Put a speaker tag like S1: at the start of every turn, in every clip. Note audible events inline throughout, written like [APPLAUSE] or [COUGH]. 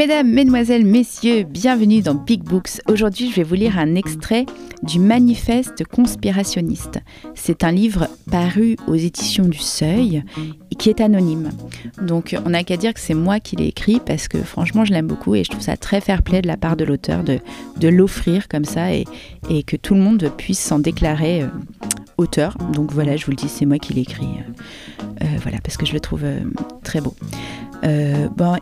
S1: Mesdames, Mesdemoiselles, Messieurs, bienvenue dans Big Books. Aujourd'hui, je vais vous lire un extrait du Manifeste conspirationniste. C'est un livre paru aux éditions du Seuil et qui est anonyme. Donc, on n'a qu'à dire que c'est moi qui l'ai écrit parce que franchement, je l'aime beaucoup et je trouve ça très fair-play de la part de l'auteur de, l'offrir comme ça et, que tout le monde puisse s'en déclarer euh, auteur. Donc voilà, je vous le dis, c'est moi qui l'ai écrit. Euh, voilà, parce que je le trouve euh, très beau. Euh, bon,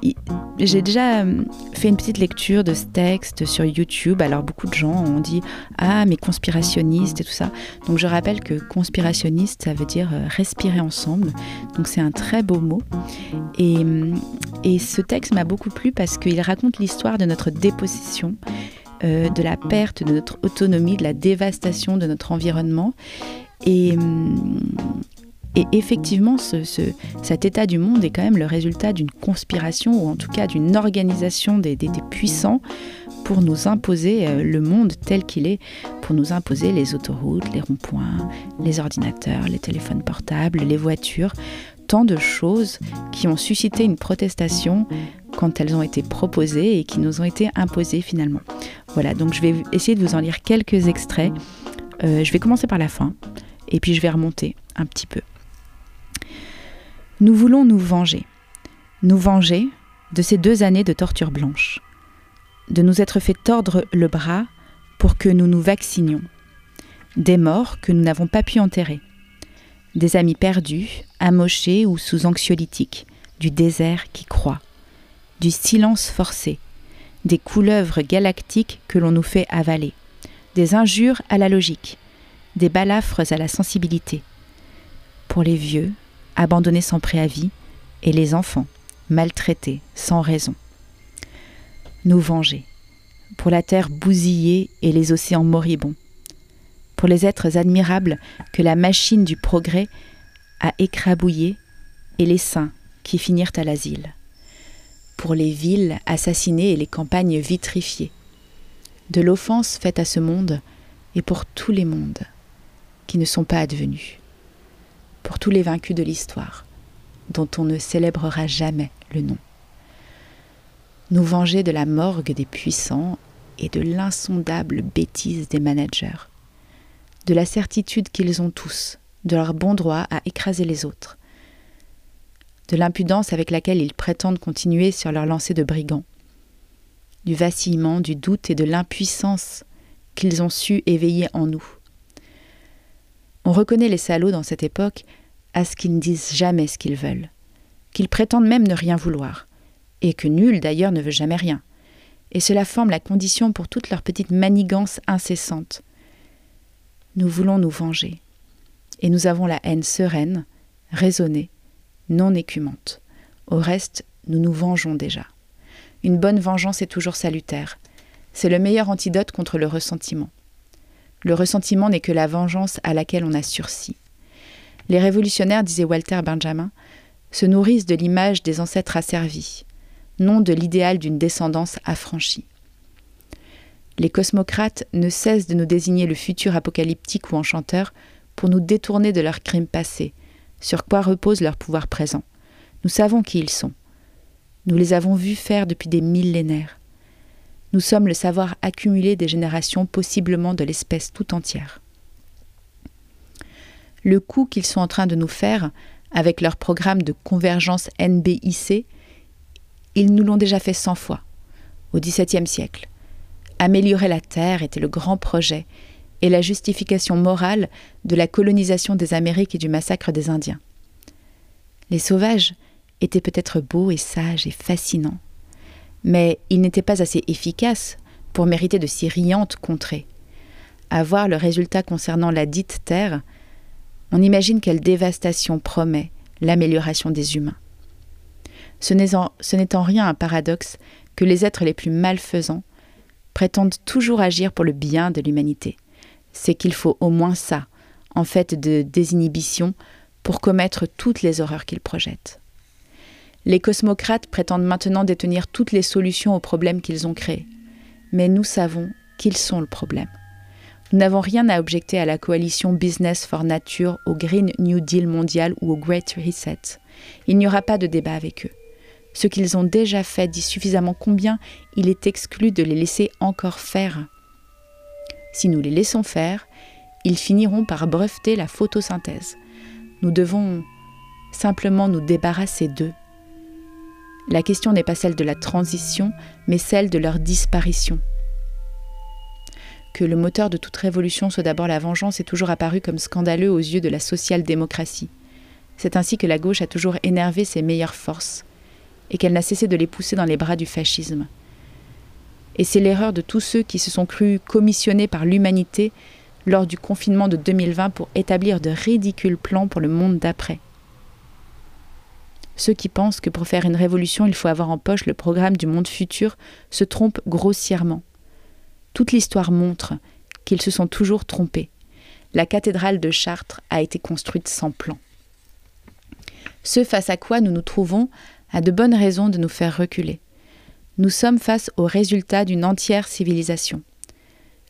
S1: j'ai déjà euh, fait une petite lecture de ce texte sur YouTube. Alors beaucoup de gens ont dit ah mais conspirationniste et tout ça. Donc je rappelle que conspirationniste ça veut dire euh, respirer ensemble. Donc c'est un très beau mot. Et, et ce texte m'a beaucoup plu parce qu'il raconte l'histoire de notre dépossession. De la perte de notre autonomie, de la dévastation de notre environnement. Et, et effectivement, ce, ce, cet état du monde est quand même le résultat d'une conspiration, ou en tout cas d'une organisation des, puissants pour nous imposer euh, le monde tel qu'il est, pour nous imposer les autoroutes, les ronds-points, les ordinateurs, les téléphones portables, les voitures, tant de choses qui ont suscité une protestation quand elles ont été proposées et qui nous ont été imposées finalement. Voilà, donc je vais essayer de vous en lire quelques extraits. Euh, je vais commencer par la fin et puis je vais remonter un petit peu. Nous voulons nous venger. Nous venger de ces deux années de torture blanche. De nous être fait tordre le bras pour que nous nous vaccinions. Des morts que nous n'avons pas pu enterrer. Des amis perdus, amochés ou sous anxiolytiques. Du désert qui croît. Du silence forcé. Des couleuvres galactiques que l'on nous fait avaler. Des injures à la logique. Des balafres à la sensibilité. Pour les vieux, abandonnés sans préavis, et les enfants, maltraités sans raison. Nous venger, pour la terre bousillée et les océans moribonds, pour les êtres admirables que la machine du progrès a écrabouillés et les saints qui finirent à l'asile, pour les villes assassinées et les campagnes vitrifiées, de l'offense faite à ce monde et pour tous les mondes qui ne sont pas advenus pour tous les vaincus de l'histoire, dont on ne célébrera jamais le nom. Nous venger de la morgue des puissants et de l'insondable bêtise des managers, de la certitude qu'ils ont tous de leur bon droit à écraser les autres, de l'impudence avec laquelle ils prétendent continuer sur leur lancée de brigands, du vacillement, du doute et de l'impuissance qu'ils ont su éveiller en nous. On reconnaît les salauds dans cette époque à ce qu'ils ne disent jamais ce qu'ils veulent, qu'ils prétendent même ne rien vouloir, et que nul d'ailleurs ne veut jamais rien. Et cela forme la condition pour toute leur petite manigance incessante. Nous voulons nous venger, et nous avons la haine sereine, raisonnée, non écumante. Au reste, nous nous vengeons déjà. Une bonne vengeance est toujours salutaire. C'est le meilleur antidote contre le ressentiment. Le ressentiment n'est que la vengeance à laquelle on a sursis. Les révolutionnaires, disait Walter Benjamin, se nourrissent de l'image des ancêtres asservis, non de l'idéal d'une descendance affranchie. Les cosmocrates ne cessent de nous désigner le futur apocalyptique ou enchanteur pour nous détourner de leurs crimes passés, sur quoi repose leur pouvoir présent. Nous savons qui ils sont. Nous les avons vus faire depuis des millénaires. Nous sommes le savoir accumulé des générations, possiblement de l'espèce tout entière le coup qu'ils sont en train de nous faire avec leur programme de convergence NBIC, ils nous l'ont déjà fait cent fois, au XVIIe siècle. Améliorer la Terre était le grand projet et la justification morale de la colonisation des Amériques et du massacre des Indiens. Les sauvages étaient peut-être beaux et sages et fascinants, mais ils n'étaient pas assez efficaces pour mériter de si riantes contrées. À voir le résultat concernant la dite Terre, on imagine quelle dévastation promet l'amélioration des humains. Ce n'est en, en, rien un paradoxe que les êtres les plus malfaisants prétendent toujours agir pour le bien de l'humanité. C'est qu'il faut au moins ça, en fait de désinhibition, pour commettre toutes les horreurs qu'ils projettent. Les cosmocrates prétendent maintenant détenir toutes les solutions aux problèmes qu'ils ont créés. Mais nous savons qu'ils sont le problème. Nous n'avons rien à objecter à la coalition Business for Nature, au Green New Deal mondial ou au Great Reset. Il n'y aura pas de débat avec eux. Ce qu'ils ont déjà fait dit suffisamment combien il est exclu de les laisser encore faire. Si nous les laissons faire, ils finiront par breveter la photosynthèse. Nous devons simplement nous débarrasser d'eux. La question n'est pas celle de la transition, mais celle de leur disparition. Que le moteur de toute révolution soit d'abord la vengeance est toujours apparu comme scandaleux aux yeux de la social-démocratie. C'est ainsi que la gauche a toujours énervé ses meilleures forces, et qu'elle n'a cessé de les pousser dans les bras du fascisme. Et c'est l'erreur de tous ceux qui se sont crus commissionnés par l'humanité lors du confinement de 2020 pour établir de ridicules plans pour le monde d'après. Ceux qui pensent que pour faire une révolution il faut avoir en poche le programme du monde futur se trompent grossièrement. Toute l'histoire montre qu'ils se sont toujours trompés. La cathédrale de Chartres a été construite sans plan. Ce face à quoi nous nous trouvons a de bonnes raisons de nous faire reculer. Nous sommes face au résultat d'une entière civilisation.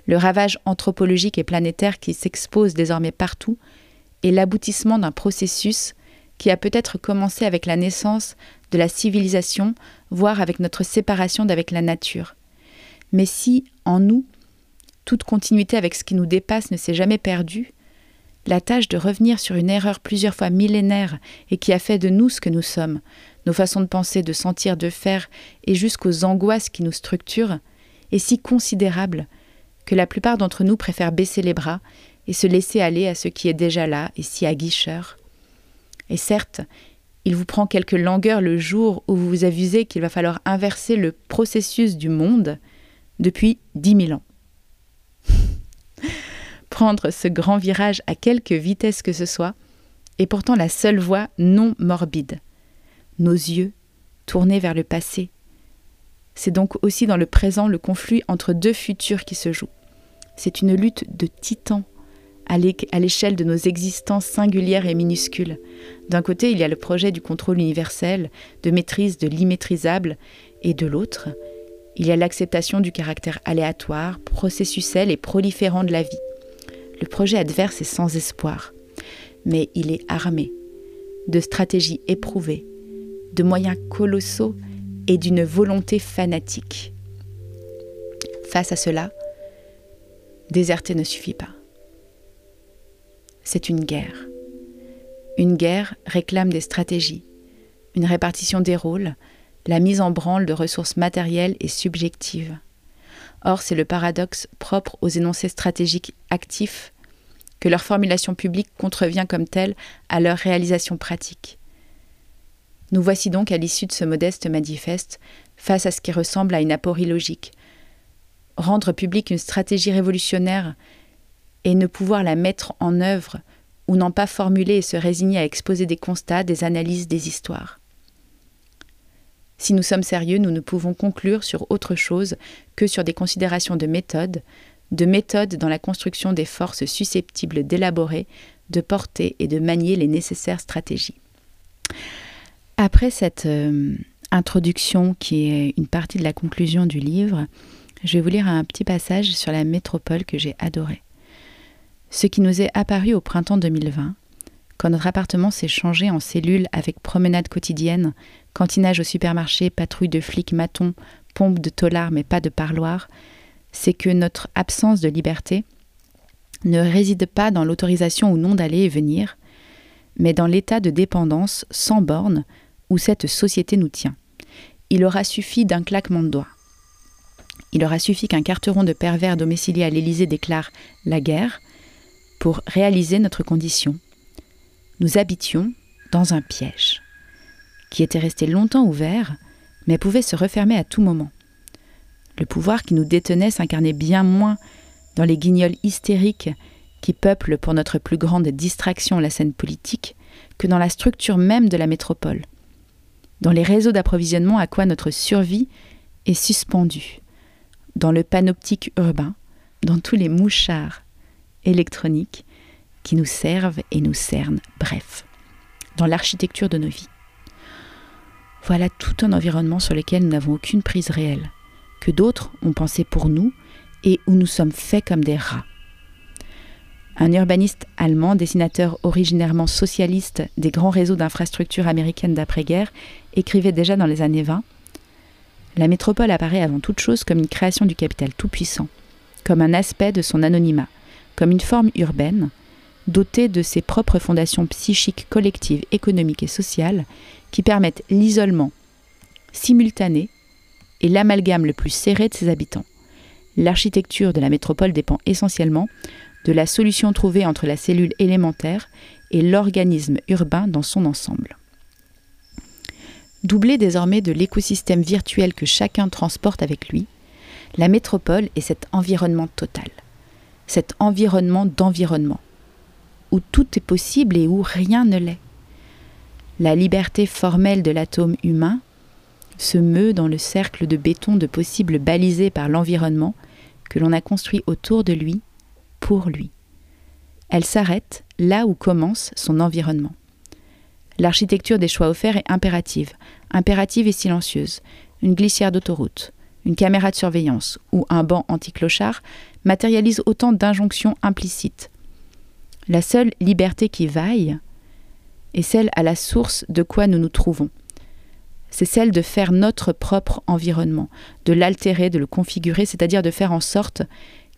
S1: Le ravage anthropologique et planétaire qui s'expose désormais partout est l'aboutissement d'un processus qui a peut-être commencé avec la naissance de la civilisation, voire avec notre séparation d'avec la nature. Mais si, en nous, toute continuité avec ce qui nous dépasse ne s'est jamais perdue, la tâche de revenir sur une erreur plusieurs fois millénaire et qui a fait de nous ce que nous sommes, nos façons de penser, de sentir, de faire, et jusqu'aux angoisses qui nous structurent, est si considérable que la plupart d'entre nous préfèrent baisser les bras et se laisser aller à ce qui est déjà là et si aguicheur. Et certes, il vous prend quelques langueurs le jour où vous vous avisez qu'il va falloir inverser le processus du monde depuis dix mille ans [LAUGHS] prendre ce grand virage à quelque vitesse que ce soit est pourtant la seule voie non morbide. Nos yeux tournés vers le passé. C'est donc aussi dans le présent le conflit entre deux futurs qui se joue. C'est une lutte de titans à l'échelle de nos existences singulières et minuscules. D'un côté, il y a le projet du contrôle universel, de maîtrise de l'immaîtrisable, et de l'autre, il y a l'acceptation du caractère aléatoire, processuel et proliférant de la vie. Le projet adverse est sans espoir, mais il est armé de stratégies éprouvées, de moyens colossaux et d'une volonté fanatique. Face à cela, déserter ne suffit pas. C'est une guerre. Une guerre réclame des stratégies, une répartition des rôles, la mise en branle de ressources matérielles et subjectives. Or, c'est le paradoxe propre aux énoncés stratégiques actifs que leur formulation publique contrevient comme telle à leur réalisation pratique. Nous voici donc à l'issue de ce modeste manifeste face à ce qui ressemble à une aporie logique. Rendre publique une stratégie révolutionnaire et ne pouvoir la mettre en œuvre ou n'en pas formuler et se résigner à exposer des constats, des analyses, des histoires. Si nous sommes sérieux, nous ne pouvons conclure sur autre chose que sur des considérations de méthode, de méthode dans la construction des forces susceptibles d'élaborer, de porter et de manier les nécessaires stratégies. Après cette euh, introduction qui est une partie de la conclusion du livre, je vais vous lire un petit passage sur la métropole que j'ai adoré. Ce qui nous est apparu au printemps 2020, quand notre appartement s'est changé en cellule avec promenade quotidienne, cantinage au supermarché, patrouille de flics matons, pompe de tolards mais pas de parloir, c'est que notre absence de liberté ne réside pas dans l'autorisation ou non d'aller et venir, mais dans l'état de dépendance sans borne où cette société nous tient. Il aura suffi d'un claquement de doigts. Il aura suffi qu'un carteron de pervers domicilié à l'Élysée déclare la guerre pour réaliser notre condition nous habitions dans un piège, qui était resté longtemps ouvert, mais pouvait se refermer à tout moment. Le pouvoir qui nous détenait s'incarnait bien moins dans les guignols hystériques qui peuplent pour notre plus grande distraction la scène politique que dans la structure même de la métropole, dans les réseaux d'approvisionnement à quoi notre survie est suspendue, dans le panoptique urbain, dans tous les mouchards électroniques qui nous servent et nous cernent, bref, dans l'architecture de nos vies. Voilà tout un environnement sur lequel nous n'avons aucune prise réelle, que d'autres ont pensé pour nous et où nous sommes faits comme des rats. Un urbaniste allemand, dessinateur originairement socialiste des grands réseaux d'infrastructures américaines d'après-guerre, écrivait déjà dans les années 20 La métropole apparaît avant toute chose comme une création du capital tout-puissant, comme un aspect de son anonymat, comme une forme urbaine, dotée de ses propres fondations psychiques collectives, économiques et sociales, qui permettent l'isolement simultané et l'amalgame le plus serré de ses habitants. L'architecture de la métropole dépend essentiellement de la solution trouvée entre la cellule élémentaire et l'organisme urbain dans son ensemble. Doublée désormais de l'écosystème virtuel que chacun transporte avec lui, la métropole est cet environnement total, cet environnement d'environnement, où tout est possible et où rien ne l'est. La liberté formelle de l'atome humain se meut dans le cercle de béton de possibles balisés par l'environnement que l'on a construit autour de lui, pour lui. Elle s'arrête là où commence son environnement. L'architecture des choix offerts est impérative, impérative et silencieuse. Une glissière d'autoroute, une caméra de surveillance ou un banc anti-clochard matérialisent autant d'injonctions implicites. La seule liberté qui vaille est celle à la source de quoi nous nous trouvons. C'est celle de faire notre propre environnement, de l'altérer, de le configurer, c'est-à-dire de faire en sorte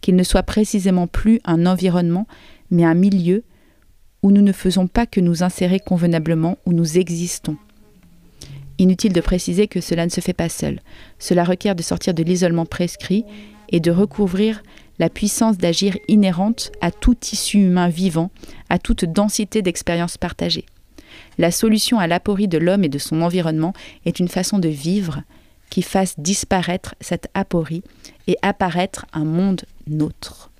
S1: qu'il ne soit précisément plus un environnement, mais un milieu où nous ne faisons pas que nous insérer convenablement, où nous existons. Inutile de préciser que cela ne se fait pas seul. Cela requiert de sortir de l'isolement prescrit et de recouvrir la puissance d'agir inhérente à tout tissu humain vivant, à toute densité d'expériences partagées. La solution à l'aporie de l'homme et de son environnement est une façon de vivre qui fasse disparaître cette aporie et apparaître un monde nôtre.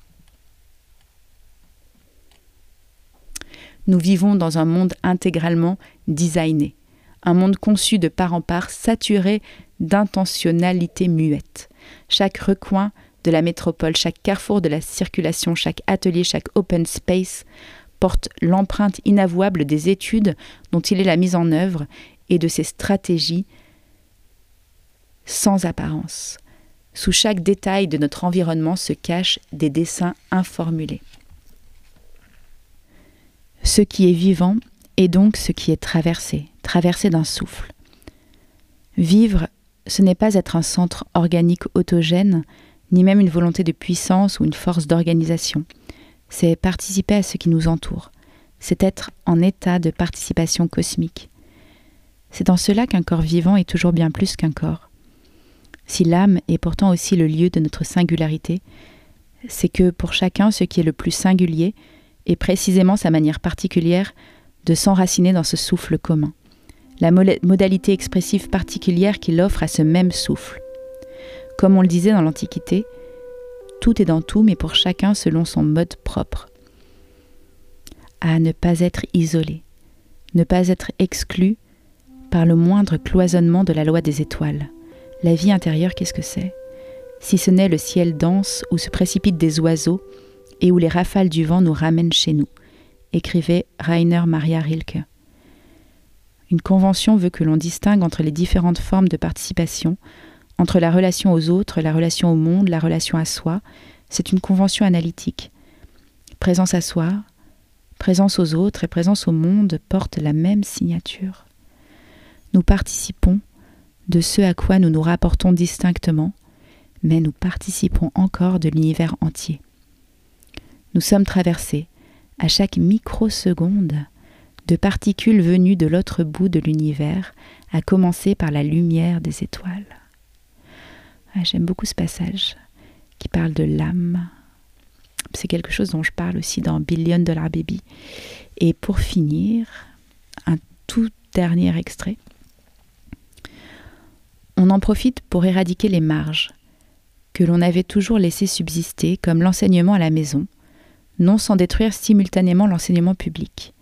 S1: Nous vivons dans un monde intégralement designé, un monde conçu de part en part, saturé d'intentionnalité muette. Chaque recoin de la métropole, chaque carrefour de la circulation, chaque atelier, chaque open space porte l'empreinte inavouable des études dont il est la mise en œuvre et de ses stratégies sans apparence. Sous chaque détail de notre environnement se cachent des dessins informulés. Ce qui est vivant est donc ce qui est traversé, traversé d'un souffle. Vivre, ce n'est pas être un centre organique autogène, ni même une volonté de puissance ou une force d'organisation. C'est participer à ce qui nous entoure. C'est être en état de participation cosmique. C'est en cela qu'un corps vivant est toujours bien plus qu'un corps si l'âme est pourtant aussi le lieu de notre singularité, c'est que pour chacun ce qui est le plus singulier est précisément sa manière particulière de s'enraciner dans ce souffle commun, la modalité expressive particulière qu'il offre à ce même souffle. Comme on le disait dans l'Antiquité, tout est dans tout, mais pour chacun selon son mode propre. À ne pas être isolé, ne pas être exclu par le moindre cloisonnement de la loi des étoiles. La vie intérieure, qu'est-ce que c'est? Si ce n'est le ciel dense où se précipitent des oiseaux et où les rafales du vent nous ramènent chez nous, écrivait Rainer Maria Rilke. Une convention veut que l'on distingue entre les différentes formes de participation, entre la relation aux autres, la relation au monde, la relation à soi. C'est une convention analytique. Présence à soi, présence aux autres et présence au monde portent la même signature. Nous participons de ce à quoi nous nous rapportons distinctement, mais nous participons encore de l'univers entier. Nous sommes traversés, à chaque microseconde, de particules venues de l'autre bout de l'univers, à commencer par la lumière des étoiles. J'aime beaucoup ce passage qui parle de l'âme. C'est quelque chose dont je parle aussi dans Billion Dollar Baby. Et pour finir, un tout dernier extrait on en profite pour éradiquer les marges, que l'on avait toujours laissé subsister, comme l'enseignement à la maison, non sans détruire simultanément l'enseignement public.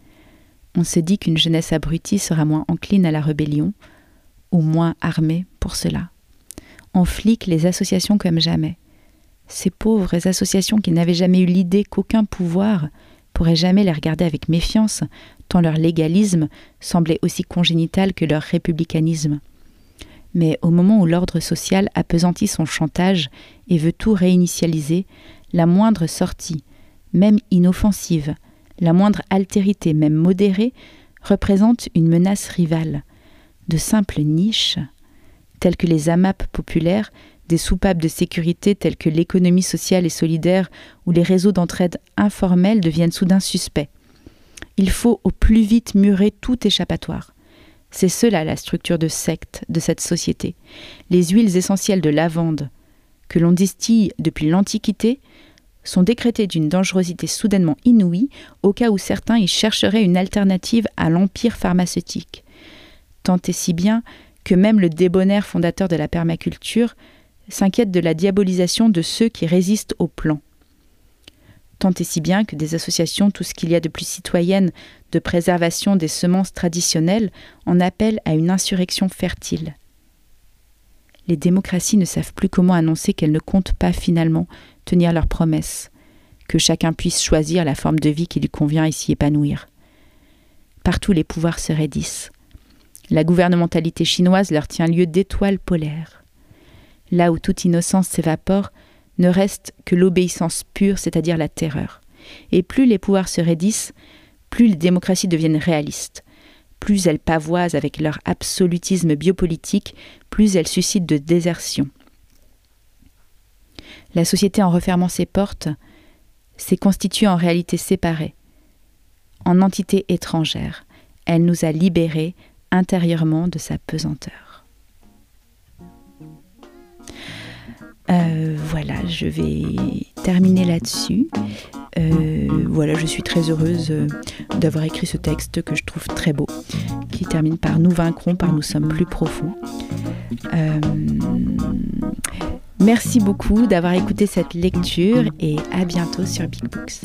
S1: On se dit qu'une jeunesse abrutie sera moins encline à la rébellion, ou moins armée pour cela. Flique les associations comme jamais. Ces pauvres associations qui n'avaient jamais eu l'idée qu'aucun pouvoir pourrait jamais les regarder avec méfiance, tant leur légalisme semblait aussi congénital que leur républicanisme mais au moment où l'ordre social appesantit son chantage et veut tout réinitialiser, la moindre sortie même inoffensive, la moindre altérité, même modérée, représente une menace rivale. De simples niches, telles que les AMAP populaires, des soupapes de sécurité telles que l'économie sociale et solidaire ou les réseaux d'entraide informels deviennent soudain suspects. Il faut au plus vite murer tout échappatoire. C'est cela la structure de secte de cette société. Les huiles essentielles de lavande, que l'on distille depuis l'Antiquité, sont décrétées d'une dangerosité soudainement inouïe au cas où certains y chercheraient une alternative à l'empire pharmaceutique. Tant et si bien que même le débonnaire fondateur de la permaculture s'inquiète de la diabolisation de ceux qui résistent au plan. Tant et si bien que des associations, tout ce qu'il y a de plus citoyenne de préservation des semences traditionnelles, en appellent à une insurrection fertile. Les démocraties ne savent plus comment annoncer qu'elles ne comptent pas finalement tenir leurs promesses, que chacun puisse choisir la forme de vie qui lui convient et s'y épanouir. Partout les pouvoirs se raidissent. La gouvernementalité chinoise leur tient lieu d'étoiles polaires. Là où toute innocence s'évapore, ne reste que l'obéissance pure, c'est-à-dire la terreur. Et plus les pouvoirs se raidissent, plus les démocraties deviennent réalistes. Plus elles pavoisent avec leur absolutisme biopolitique, plus elles suscitent de désertion. La société, en refermant ses portes, s'est constituée en réalité séparée, en entité étrangère. Elle nous a libérés intérieurement de sa pesanteur. Euh, voilà, je vais terminer là-dessus. Euh, voilà, je suis très heureuse euh, d'avoir écrit ce texte que je trouve très beau, qui termine par Nous vaincrons, par Nous sommes plus profonds. merci beaucoup d'avoir écouté cette lecture et à bientôt sur Big Books.